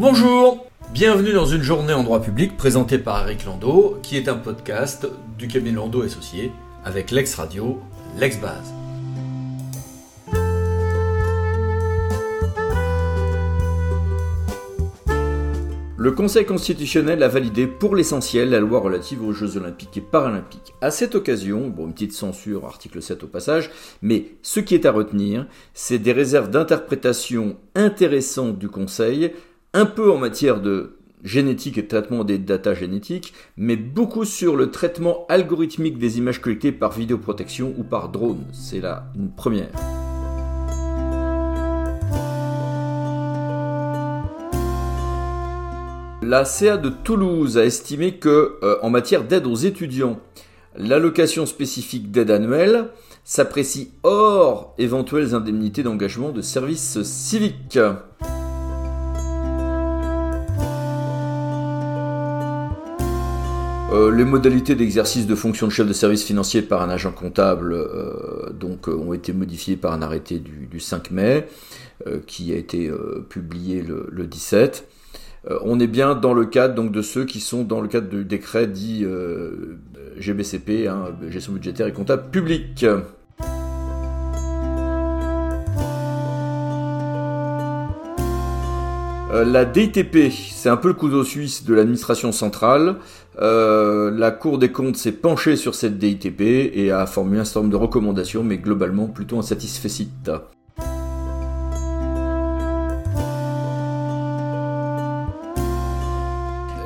Bonjour Bienvenue dans une journée en droit public présentée par Eric Landau, qui est un podcast du cabinet Landau Associé avec l'ex-radio, l'ex-base. Le Conseil constitutionnel a validé pour l'essentiel la loi relative aux Jeux olympiques et paralympiques. À cette occasion, bon, une petite censure, article 7 au passage, mais ce qui est à retenir, c'est des réserves d'interprétation intéressantes du Conseil, un peu en matière de génétique et de traitement des datas génétiques, mais beaucoup sur le traitement algorithmique des images collectées par vidéoprotection ou par drone. C'est là une première. La CA de Toulouse a estimé que, euh, en matière d'aide aux étudiants, l'allocation spécifique d'aide annuelle s'apprécie hors éventuelles indemnités d'engagement de service civique. Euh, les modalités d'exercice de fonction de chef de service financier par un agent comptable euh, donc, ont été modifiées par un arrêté du, 5 mai qui a été publié le, le 17. Euh, on est bien dans le cadre donc de ceux qui sont dans le cadre du décret dit euh, GBCP, hein, gestion budgétaire et comptable public. Euh, la DTP, c'est un peu le couteau suisse de l'administration centrale. la Cour des comptes s'est penchée sur cette DITP et a formulé un certain nombre de recommandations, mais globalement plutôt un satisfait.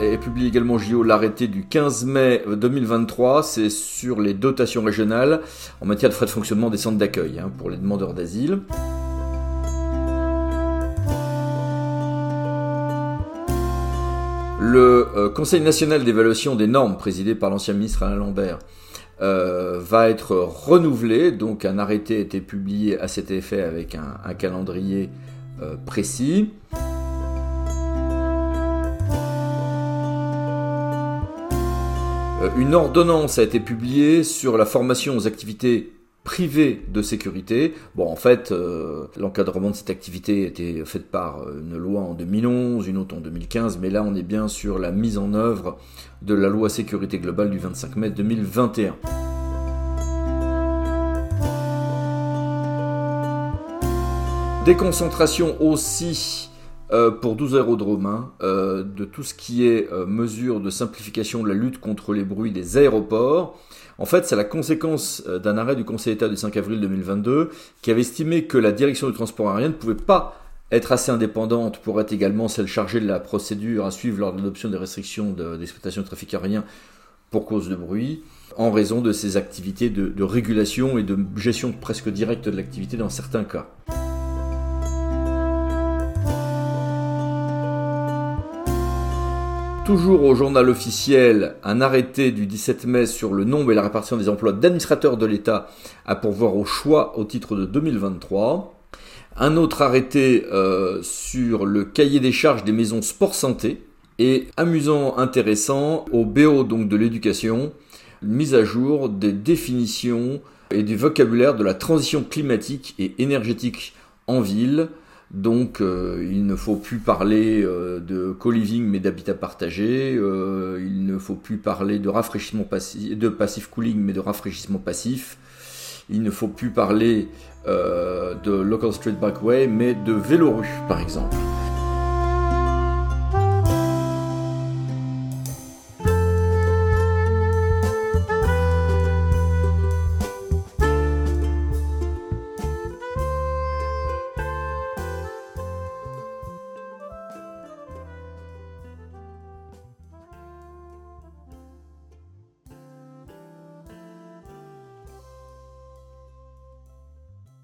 et publie également JO l'arrêté du 15 mai 2023, c'est sur les dotations régionales en matière de frais de fonctionnement des centres d'accueil hein, pour les demandeurs d'asile. Le euh, Conseil national d'évaluation des normes, présidé par l'ancien ministre Alain Lambert, euh, va être renouvelé. Donc un arrêté a été publié à cet effet avec un, calendrier euh, précis. Une ordonnance a été publiée sur la formation aux activités privées de sécurité. Bon, en fait, euh, l'encadrement de cette activité été fait par euh, une loi en 2011, une autre en 2015, mais là on est bien sur la mise en œuvre de la loi sécurité globale du 25 mai 2021. Déconcentration aussi euh, pour 12 aérodromes, hein, euh, de tout ce qui est euh, mesure de simplification de la lutte contre les bruits des aéroports. En fait, c'est la conséquence d'un arrêt du Conseil d'État du 5 avril 2022 qui avait estimé que la direction du transport aérien ne pouvait pas être assez indépendante pour être également celle chargée de la procédure à suivre lors de l'adoption des restrictions d'exploitation de, trafic aérien pour cause de bruit, en raison de ses activités de régulation et de gestion presque directe de l'activité dans certains cas. Toujours au journal officiel, un arrêté du 17 mai sur le nombre et la répartition des emplois d'administrateurs de l'État à pourvoir au choix au titre de 2023. Un autre arrêté euh, sur le cahier des charges des maisons sport santé. Et amusant, intéressant, au BO donc de l'éducation, mise à jour des définitions et du vocabulaire de la transition climatique et énergétique en ville, donc euh, il ne faut plus parler euh, de co-living mais d'habitat partagé, euh, il ne faut plus parler de rafraîchissement passif, de passif cooling mais de rafraîchissement passif, il ne faut plus parler de local street bikeway mais de vélo rue par exemple.